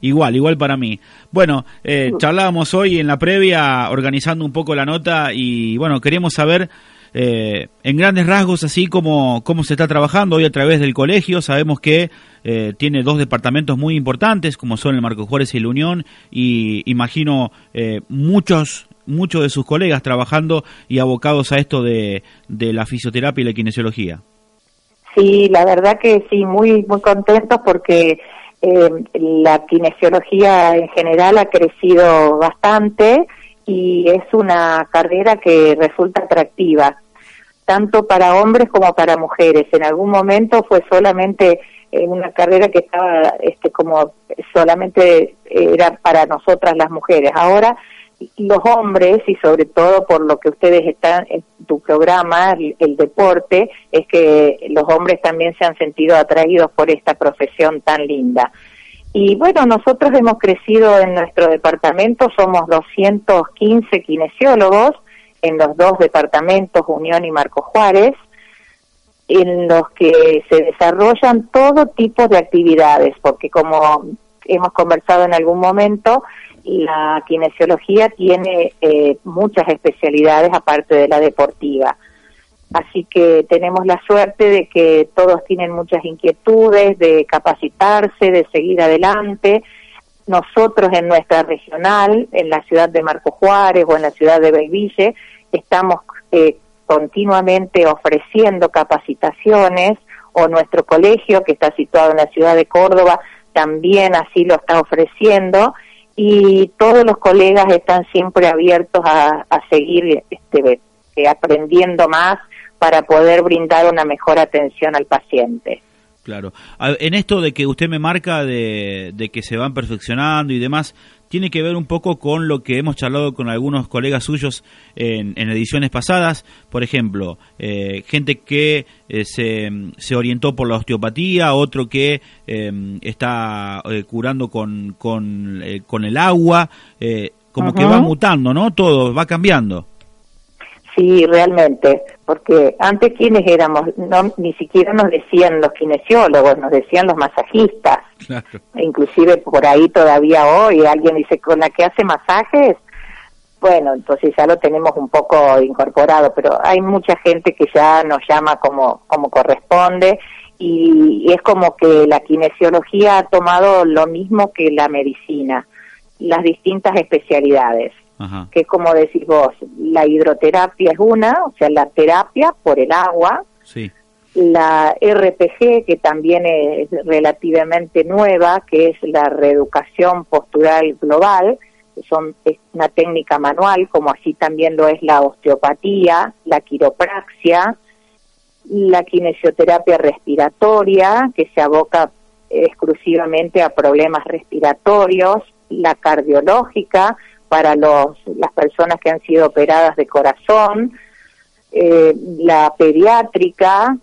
Igual, igual para mí. Bueno, eh, charlábamos hoy en la previa organizando un poco la nota y bueno, queremos saber eh, en grandes rasgos así como cómo se está trabajando hoy a través del colegio. Sabemos que eh, tiene dos departamentos muy importantes como son el Marco Juárez y la Unión y imagino muchos muchos de sus colegas trabajando y abocados a esto de, de la fisioterapia y la kinesiología. Sí, la verdad que sí, muy muy contentos porque eh, la kinesiología en general ha crecido bastante y es una carrera que resulta atractiva, tanto para hombres como para mujeres. En algún momento fue solamente eh, una carrera que estaba este, como solamente era para nosotras las mujeres. Ahora los hombres, y sobre todo por lo que ustedes están en tu programa, el, deporte, es que los hombres también se han sentido atraídos por esta profesión tan linda. Y bueno, nosotros hemos crecido en nuestro departamento, somos 215 kinesiólogos en los dos departamentos, Unión y Marco Juárez, en los que se desarrollan todo tipo de actividades, porque como hemos conversado en algún momento, la kinesiología tiene eh, muchas especialidades aparte de la deportiva. Así que tenemos la suerte de que todos tienen muchas inquietudes de capacitarse, de seguir adelante. Nosotros en nuestra regional, en la ciudad de Marco Juárez o en la ciudad de Belville, estamos eh, continuamente ofreciendo capacitaciones o nuestro colegio que está situado en la ciudad de Córdoba también así lo está ofreciendo y todos los colegas están siempre abiertos a, seguir este, eh, aprendiendo más para poder brindar una mejor atención al paciente. Claro. En esto de que usted me marca de, que se van perfeccionando y demás, tiene que ver un poco con lo que hemos charlado con algunos colegas suyos en, ediciones pasadas. Por ejemplo, eh, gente que eh, se, se, orientó por la osteopatía, otro que em, está eh, curando con, con, con, el agua, como que va mutando, ¿no? Todo va cambiando. Sí, realmente, porque antes quienes éramos, no, ni siquiera nos decían los kinesiólogos, nos decían los masajistas. Claro. Inclusive por ahí todavía hoy alguien dice, ¿con la que hace masajes? Bueno, entonces ya lo tenemos un poco incorporado, pero hay mucha gente que ya nos llama como, como corresponde y, y es como que la kinesiología ha tomado lo mismo que la medicina, las distintas especialidades que como decís vos, la hidroterapia es una, o sea, la terapia por el agua. Sí. La RPG, que también es relativamente nueva, que es la reeducación postural global, son, es una técnica manual, como así también lo es la osteopatía, la quiropraxia, la kinesioterapia respiratoria, que se aboca exclusivamente a problemas respiratorios, la cardiológica, para los, las personas que han sido operadas de corazón, eh, la pediátrica,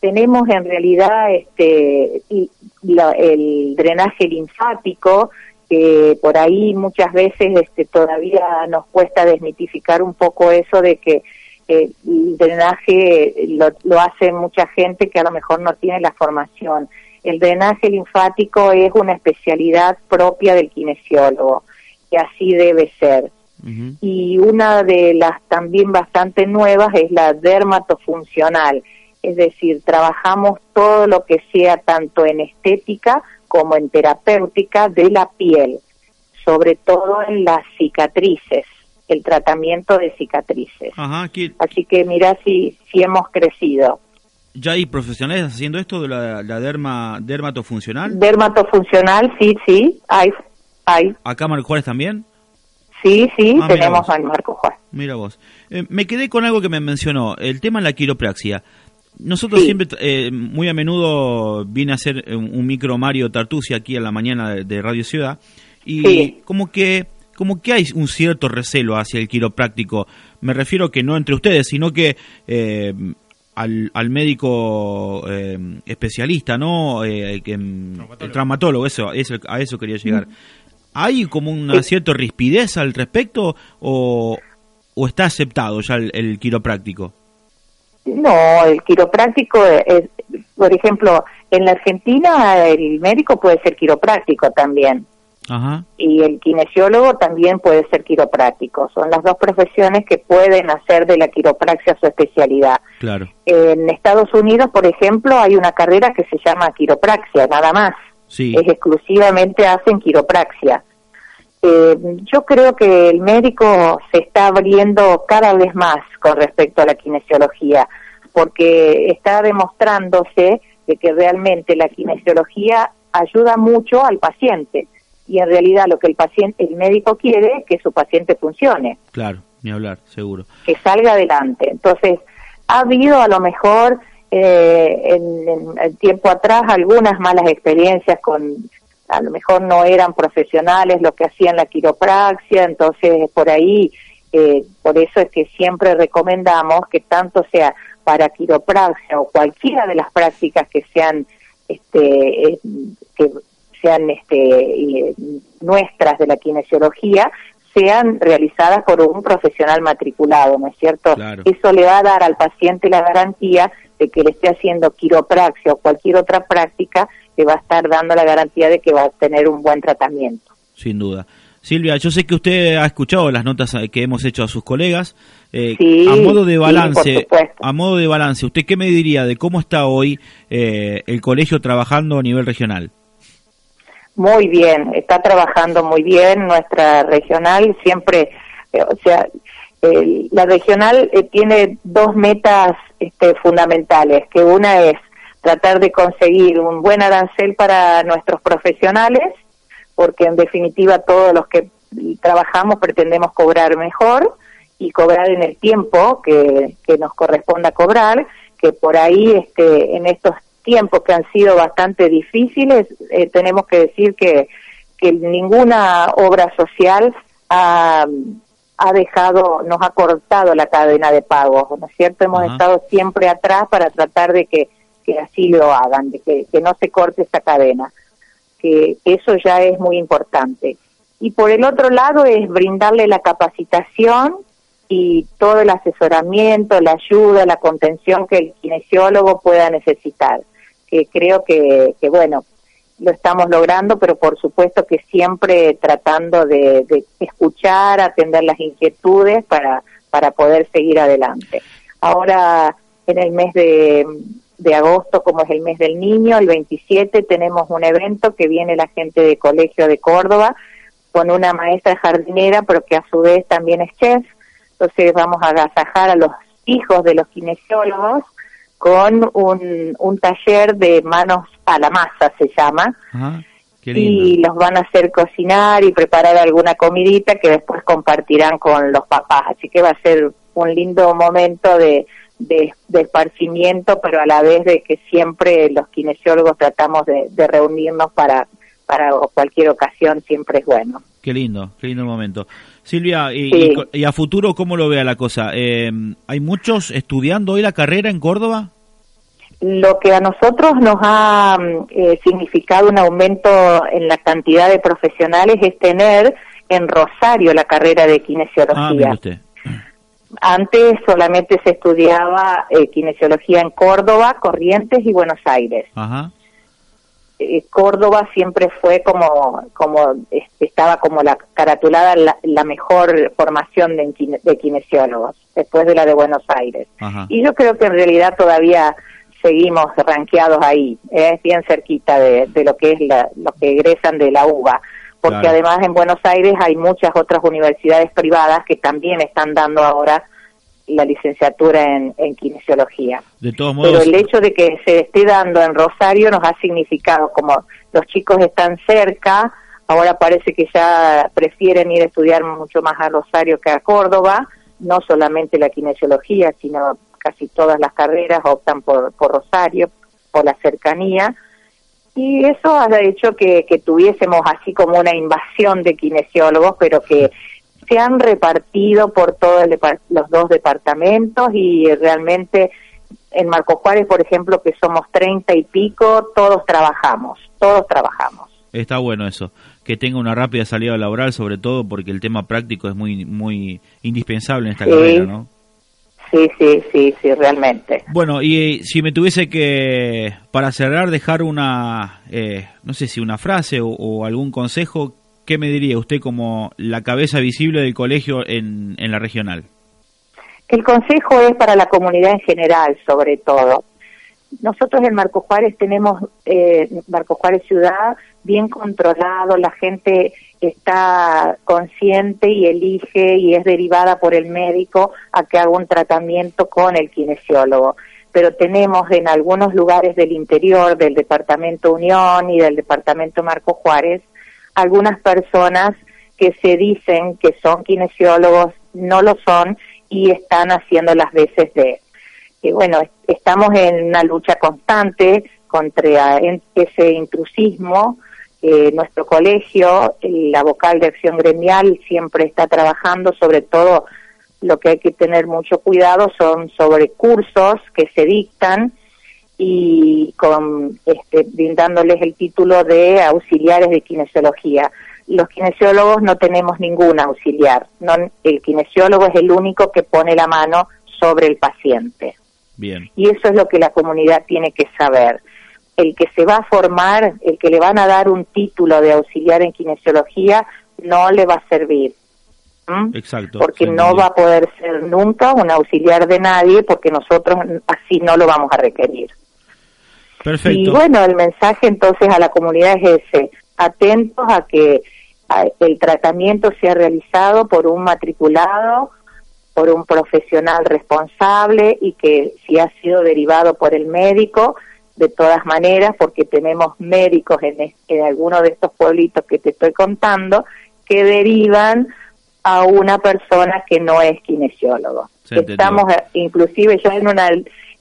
tenemos en realidad este, el drenaje linfático, que por ahí muchas veces este, todavía nos cuesta desmitificar un poco eso de que eh, el drenaje lo, lo hace mucha gente que a lo mejor no tiene la formación. El drenaje linfático es una especialidad propia del kinesiólogo que así debe ser. Y una de las también bastante nuevas es la dermatofuncional, es decir, trabajamos todo lo que sea tanto en estética como en terapéutica de la piel, sobre todo en las cicatrices, el tratamiento de cicatrices. Así que mira si, si hemos crecido. ¿Ya hay profesionales haciendo esto de la, la derma, dermatofuncional? Dermatofuncional, sí, sí, hay ¿Acá Marco Juárez también? Sí, sí, ah, tenemos a Marco Juárez. Mira vos. Eh, me quedé con algo que me mencionó, el tema de la quiropraxia. nosotros siempre, eh, muy a menudo, viene a hacer un, micro Mario Tartusi aquí a la mañana de, Radio Ciudad, y como que como que hay un cierto recelo hacia el quiropráctico. Me refiero que no entre ustedes, sino que eh, al, al, médico eh, especialista, ¿no? Eh, que, el traumatólogo, eso, eso, a eso quería llegar. ¿Hay como una cierta rispidez al respecto o, o está aceptado ya el, quiropráctico? No, el quiropráctico, es, por ejemplo, en la Argentina el médico puede ser quiropráctico también. Y el kinesiólogo también puede ser quiropráctico. Son las dos profesiones que pueden hacer de la quiropraxia su especialidad. Claro. En Estados Unidos, por ejemplo, hay una carrera que se llama quiropraxia, nada más. Sí. Es exclusivamente hacen quiropraxia. Eh, yo creo que el médico se está abriendo cada vez más con respecto a la kinesiología, porque está demostrándose de que realmente la kinesiología ayuda mucho al paciente y en realidad lo que el paciente, el médico quiere es que su paciente funcione. Claro, ni hablar, seguro. Que salga adelante. Entonces, ha habido a lo mejor eh, en, el tiempo atrás algunas malas experiencias con, a lo mejor no eran profesionales lo que hacían la quiropraxia, entonces por ahí, eh, por eso es que siempre recomendamos que tanto sea para quiropraxia o cualquiera de las prácticas que sean este, eh, que sean este, nuestras de la kinesiología, sean realizadas por un profesional matriculado, ¿no es cierto? Eso le va a dar al paciente la garantía de que le esté haciendo quiropraxia o cualquier otra práctica, que va a estar dando la garantía de que va a tener un buen tratamiento. Sin duda. Silvia, yo sé que usted ha escuchado las notas que hemos hecho a sus colegas. Eh, a modo de balance, a modo de balance, ¿usted qué me diría de cómo está hoy eh, el colegio trabajando a nivel regional? Muy bien, está trabajando muy bien nuestra regional, siempre, eh, o sea, la regional eh, tiene dos metas este, fundamentales, que una es tratar de conseguir un buen arancel para nuestros profesionales, porque en definitiva todos los que trabajamos pretendemos cobrar mejor y cobrar en el tiempo que, que nos corresponda cobrar, que por ahí este, en estos tiempos que han sido bastante difíciles, eh, tenemos que decir que, que ninguna obra social ha, ha, dejado, nos ha cortado la cadena de pagos, ¿no es cierto? Hemos estado siempre atrás para tratar de que, que así lo hagan, de que, que no se corte esta cadena, que eso ya es muy importante. Y por el otro lado es brindarle la capacitación y todo el asesoramiento, la ayuda, la contención que el kinesiólogo pueda necesitar que creo que, que, bueno, lo estamos logrando, pero por supuesto que siempre tratando de, de escuchar, atender las inquietudes para, para poder seguir adelante. Ahora, en el mes de, de agosto, como es el mes del niño, el 27 tenemos un evento que viene la gente de Colegio de Córdoba con una maestra jardinera, pero que a su vez también es chef. Entonces vamos a agasajar a los hijos de los kinesiólogos con un, un taller de manos a la masa, se llama. y los van a hacer cocinar y preparar alguna comidita que después compartirán con los papás. Así que va a ser un lindo momento de, de, esparcimiento, pero a la vez de que siempre los kinesiólogos tratamos de, reunirnos para, para cualquier ocasión, siempre es bueno. Qué lindo, qué lindo momento. Silvia, y, a futuro cómo lo vea la cosa? Eh, ¿Hay muchos estudiando hoy la carrera en Córdoba? Lo que a nosotros nos ha mm, eh, significado un aumento en la cantidad de profesionales es tener en Rosario la carrera de kinesiología. Ah, Antes solamente se estudiaba eh, kinesiología en Córdoba, Corrientes y Buenos Aires. Ajá. Eh, Córdoba siempre fue como, como estaba como la caratulada la, mejor formación de, de, kinesiólogos, después de la de Buenos Aires. Y yo creo que en realidad todavía seguimos ranqueados ahí, es ¿eh? bien cerquita de, lo que es la, lo que egresan de la UBA, porque además en Buenos Aires hay muchas otras universidades privadas que también están dando ahora la licenciatura en, kinesiología. De todos modos, Pero el hecho de que se esté dando en Rosario nos ha significado, como los chicos están cerca, ahora parece que ya prefieren ir a estudiar mucho más a Rosario que a Córdoba, no solamente la kinesiología, sino casi todas las carreras optan por, por Rosario, por la cercanía, y eso ha hecho que, que tuviésemos así como una invasión de kinesiólogos, pero que se han repartido por todos los dos departamentos y realmente en Marco Juárez, por ejemplo, que somos treinta y pico, todos trabajamos, todos trabajamos. Está bueno eso, que tenga una rápida salida laboral, sobre todo porque el tema práctico es muy muy indispensable en esta carrera, ¿no? Sí, sí, sí, sí, realmente. Bueno, y eh, si me tuviese que, para cerrar, dejar una, eh, no sé si una frase o, algún consejo, ¿qué me diría usted como la cabeza visible del colegio en, en la regional? El consejo es para la comunidad en general, sobre todo. Nosotros en Marco Juárez tenemos, eh, Marco Juárez Ciudad, bien controlado, la gente está consciente y elige y es derivada por el médico a que haga un tratamiento con el kinesiólogo. Pero tenemos en algunos lugares del interior del Departamento Unión y del Departamento Marco Juárez algunas personas que se dicen que son kinesiólogos, no lo son y están haciendo las veces de que bueno, estamos en una lucha constante contra ese intrusismo. Eh, nuestro colegio, la vocal de acción gremial, siempre está trabajando, sobre todo lo que hay que tener mucho cuidado son sobre cursos que se dictan y con este, brindándoles el título de auxiliares de kinesiología. Los kinesiólogos no tenemos ningún auxiliar, no, el kinesiólogo es el único que pone la mano sobre el paciente. Y eso es lo que la comunidad tiene que saber. El que se va a formar, el que le van a dar un título de auxiliar en kinesiología, no le va a servir. Exacto. Porque no va a poder ser nunca un auxiliar de nadie, porque nosotros así no lo vamos a requerir. Perfecto. Y bueno, el mensaje entonces a la comunidad es ese, atentos a que el tratamiento sea realizado por un matriculado por un profesional responsable y que si ha sido derivado por el médico, de todas maneras, porque tenemos médicos en, en algunos de estos pueblitos que te estoy contando, que derivan a una persona que no es kinesiólogo. Estamos eh, inclusive ya en una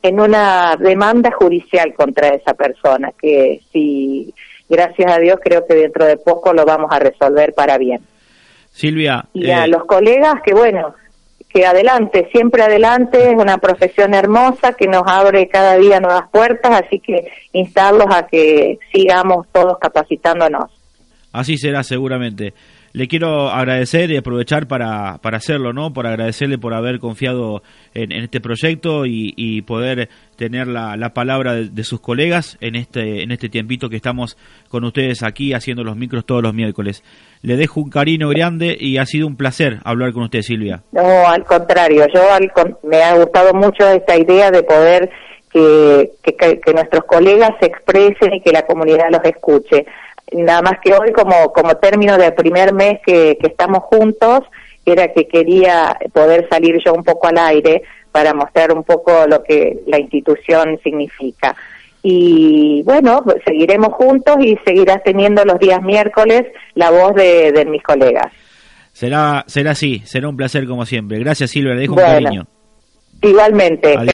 en una demanda judicial contra esa persona que si gracias a Dios creo que dentro de poco lo vamos a resolver para bien. Silvia y a eh, los colegas que bueno que adelante, siempre adelante, es una profesión hermosa que nos abre cada día nuevas puertas, así que instarlos a que sigamos todos capacitándonos. Así será seguramente. Le quiero agradecer y aprovechar para, para hacerlo, ¿no? Por agradecerle por haber confiado en, este proyecto y, poder tener la, la palabra de, sus colegas en este, en este tiempito que estamos con ustedes aquí haciendo los micros todos los miércoles. Le dejo un cariño grande y ha sido un placer hablar con usted, Silvia. No, al contrario, yo me ha gustado mucho esta idea de poder que, que nuestros colegas se expresen y que la comunidad los escuche nada más que hoy como, como término del primer mes que, que estamos juntos, era que quería poder salir yo un poco al aire para mostrar un poco lo que la institución significa. Y bueno, pues seguiremos juntos y seguirás teniendo los días miércoles la voz de, de mis colegas. Será, será así, será un placer como siempre. Gracias Silvia, le dejo un cariño. Igualmente.